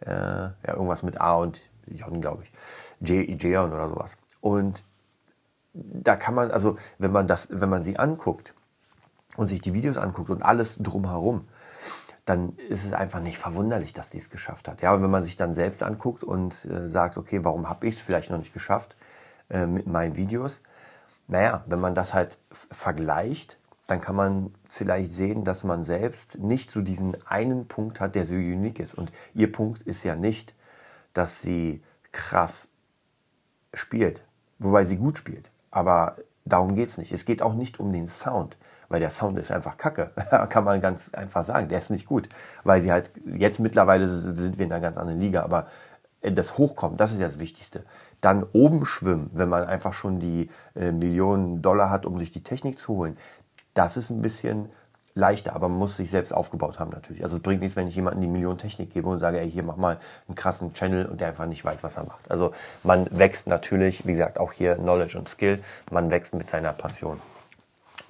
Äh, ja, irgendwas mit A und Jon, glaube ich. Jeon oder sowas. Und da kann man, also wenn man das, wenn man sie anguckt und sich die Videos anguckt und alles drumherum, dann ist es einfach nicht verwunderlich, dass die es geschafft hat. Ja, und wenn man sich dann selbst anguckt und äh, sagt, okay, warum habe ich es vielleicht noch nicht geschafft äh, mit meinen Videos? Naja, wenn man das halt vergleicht, dann kann man vielleicht sehen, dass man selbst nicht so diesen einen Punkt hat, der so unique ist. Und ihr Punkt ist ja nicht, dass sie krass spielt, wobei sie gut spielt. Aber darum geht es nicht. Es geht auch nicht um den Sound weil der Sound ist einfach kacke. Kann man ganz einfach sagen. Der ist nicht gut. Weil sie halt, jetzt mittlerweile sind wir in einer ganz anderen Liga, aber das Hochkommen, das ist ja das Wichtigste. Dann oben schwimmen, wenn man einfach schon die äh, Millionen Dollar hat, um sich die Technik zu holen, das ist ein bisschen leichter, aber man muss sich selbst aufgebaut haben natürlich. Also es bringt nichts, wenn ich jemandem die Million Technik gebe und sage, ey, hier mach mal einen krassen Channel und der einfach nicht weiß, was er macht. Also man wächst natürlich, wie gesagt, auch hier Knowledge und Skill, man wächst mit seiner Passion.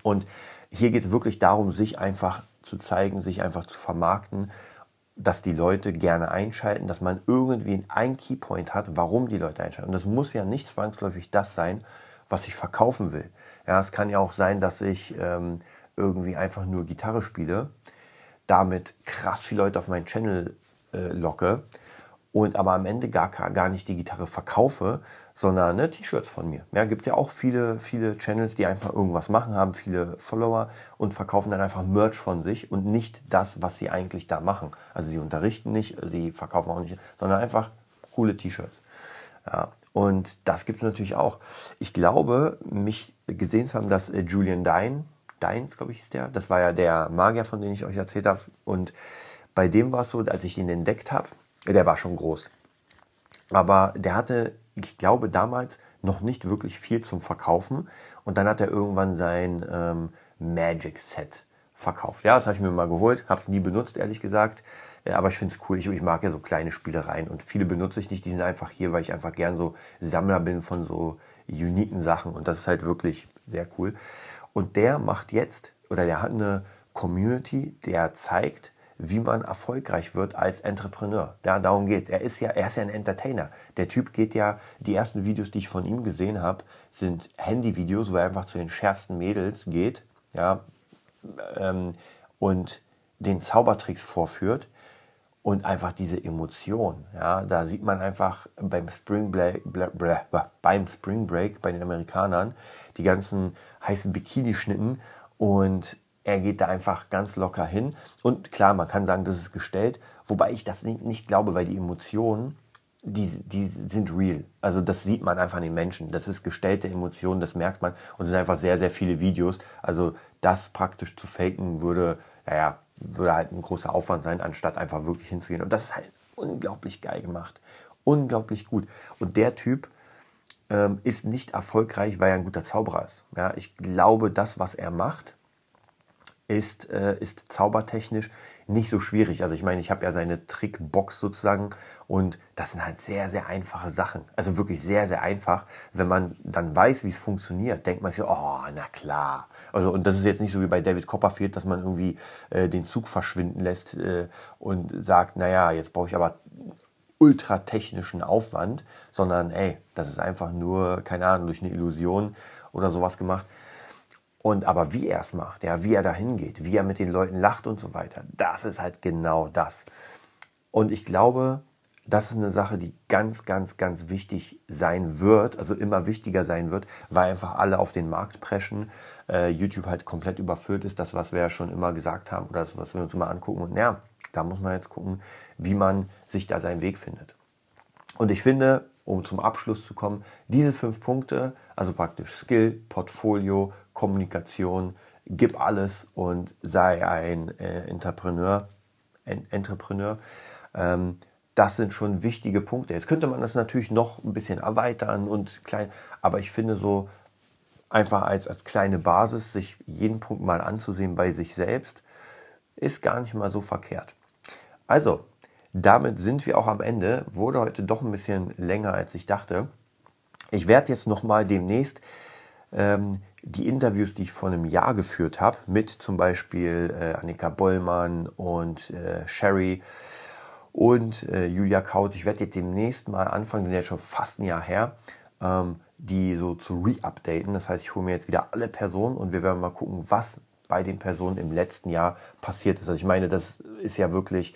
Und hier geht es wirklich darum, sich einfach zu zeigen, sich einfach zu vermarkten, dass die Leute gerne einschalten, dass man irgendwie einen Keypoint hat, warum die Leute einschalten. Und das muss ja nicht zwangsläufig das sein, was ich verkaufen will. Ja, es kann ja auch sein, dass ich ähm, irgendwie einfach nur Gitarre spiele, damit krass viele Leute auf meinen Channel äh, locke und aber am Ende gar, gar nicht die Gitarre verkaufe, sondern ne, T-Shirts von mir. Ja, gibt ja auch viele, viele Channels, die einfach irgendwas machen, haben viele Follower und verkaufen dann einfach Merch von sich und nicht das, was sie eigentlich da machen. Also sie unterrichten nicht, sie verkaufen auch nicht, sondern einfach coole T-Shirts. Ja, und das gibt es natürlich auch. Ich glaube, mich gesehen zu haben, dass äh, Julian Dine, Dines, glaube ich, ist der, das war ja der Magier, von dem ich euch erzählt habe. Und bei dem war es so, als ich ihn entdeckt habe, der war schon groß. Aber der hatte, ich glaube, damals noch nicht wirklich viel zum Verkaufen. Und dann hat er irgendwann sein ähm, Magic Set verkauft. Ja, das habe ich mir mal geholt, habe es nie benutzt, ehrlich gesagt. Aber ich finde es cool. Ich, ich, mag ja so kleine Spielereien und viele benutze ich nicht. Die sind einfach hier, weil ich einfach gern so Sammler bin von so uniken Sachen und das ist halt wirklich sehr cool. Und der macht jetzt, oder der hat eine Community, der zeigt, wie man erfolgreich wird als Entrepreneur. Ja, darum geht's. Er ist ja, er ist ja ein Entertainer. Der Typ geht ja, die ersten Videos, die ich von ihm gesehen habe, sind Handyvideos, wo er einfach zu den schärfsten Mädels geht, ja, ähm, und den Zaubertricks vorführt und einfach diese Emotion. Ja, da sieht man einfach beim Spring Break, beim Spring Break bei den Amerikanern die ganzen heißen Bikini-Schnitten und er geht da einfach ganz locker hin. Und klar, man kann sagen, das ist gestellt, wobei ich das nicht, nicht glaube, weil die Emotionen, die, die sind real. Also das sieht man einfach an den Menschen. Das ist gestellte Emotionen, das merkt man. Und es sind einfach sehr, sehr viele Videos. Also das praktisch zu faken würde, naja, würde halt ein großer Aufwand sein, anstatt einfach wirklich hinzugehen. Und das ist halt unglaublich geil gemacht. Unglaublich gut. Und der Typ ähm, ist nicht erfolgreich, weil er ein guter Zauberer ist. Ja, ich glaube, das, was er macht, ist, äh, ist zaubertechnisch nicht so schwierig. Also ich meine, ich habe ja seine Trickbox sozusagen und das sind halt sehr, sehr einfache Sachen. Also wirklich sehr, sehr einfach. Wenn man dann weiß, wie es funktioniert, denkt man sich, oh, na klar. Also und das ist jetzt nicht so wie bei David Copperfield, dass man irgendwie äh, den Zug verschwinden lässt äh, und sagt, naja, jetzt brauche ich aber ultratechnischen Aufwand, sondern ey, das ist einfach nur, keine Ahnung, durch eine Illusion oder sowas gemacht. Und aber wie er es macht, ja, wie er da hingeht, wie er mit den Leuten lacht und so weiter, das ist halt genau das. Und ich glaube, das ist eine Sache, die ganz, ganz, ganz wichtig sein wird, also immer wichtiger sein wird, weil einfach alle auf den Markt preschen, äh, YouTube halt komplett überfüllt ist, das, was wir ja schon immer gesagt haben oder das, was wir uns immer angucken. Und ja, da muss man jetzt gucken, wie man sich da seinen Weg findet. Und ich finde, um zum Abschluss zu kommen, diese fünf Punkte, also praktisch Skill, Portfolio, Kommunikation, gib alles und sei ein äh, Entrepreneur. Entrepreneur. Ähm, das sind schon wichtige Punkte. Jetzt könnte man das natürlich noch ein bisschen erweitern und klein, aber ich finde so einfach als, als kleine Basis, sich jeden Punkt mal anzusehen bei sich selbst, ist gar nicht mal so verkehrt. Also, damit sind wir auch am Ende. Wurde heute doch ein bisschen länger, als ich dachte. Ich werde jetzt noch mal demnächst ähm, die Interviews, die ich vor einem Jahr geführt habe, mit zum Beispiel äh, Annika Bollmann und äh, Sherry und äh, Julia Kaut, ich werde jetzt demnächst mal anfangen, sind ja schon fast ein Jahr her, ähm, die so zu re-updaten. Das heißt, ich hole mir jetzt wieder alle Personen und wir werden mal gucken, was bei den Personen im letzten Jahr passiert ist. Also ich meine, das ist ja wirklich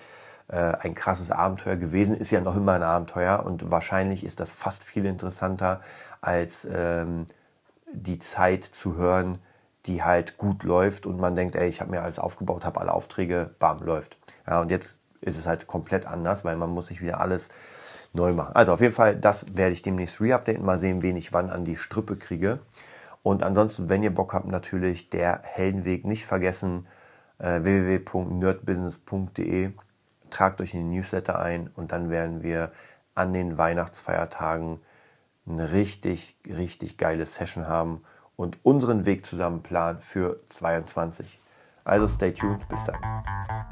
äh, ein krasses Abenteuer gewesen, ist ja noch immer ein Abenteuer und wahrscheinlich ist das fast viel interessanter als ähm, die Zeit zu hören, die halt gut läuft und man denkt, ey, ich habe mir alles aufgebaut, habe alle Aufträge, bam, läuft. Ja, und jetzt ist es halt komplett anders, weil man muss sich wieder alles neu machen. Also auf jeden Fall, das werde ich demnächst re-updaten, mal sehen, wen ich wann an die Strippe kriege. Und ansonsten, wenn ihr Bock habt, natürlich der Heldenweg nicht vergessen, äh, www.nerdbusiness.de. Tragt euch in den Newsletter ein und dann werden wir an den Weihnachtsfeiertagen eine richtig, richtig geile Session haben und unseren Weg zusammen planen für 22. Also stay tuned, bis dann.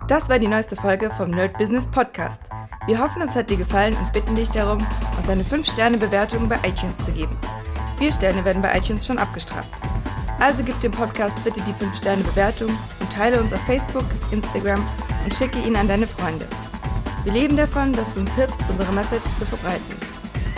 Das war die neueste Folge vom Nerd Business Podcast. Wir hoffen, es hat dir gefallen und bitten dich darum, uns eine 5-Sterne-Bewertung bei iTunes zu geben. Vier Sterne werden bei iTunes schon abgestraft. Also gib dem Podcast bitte die 5-Sterne-Bewertung und teile uns auf Facebook, Instagram und schicke ihn an deine Freunde. Wir leben davon, dass du uns hilfst, unsere Message zu verbreiten.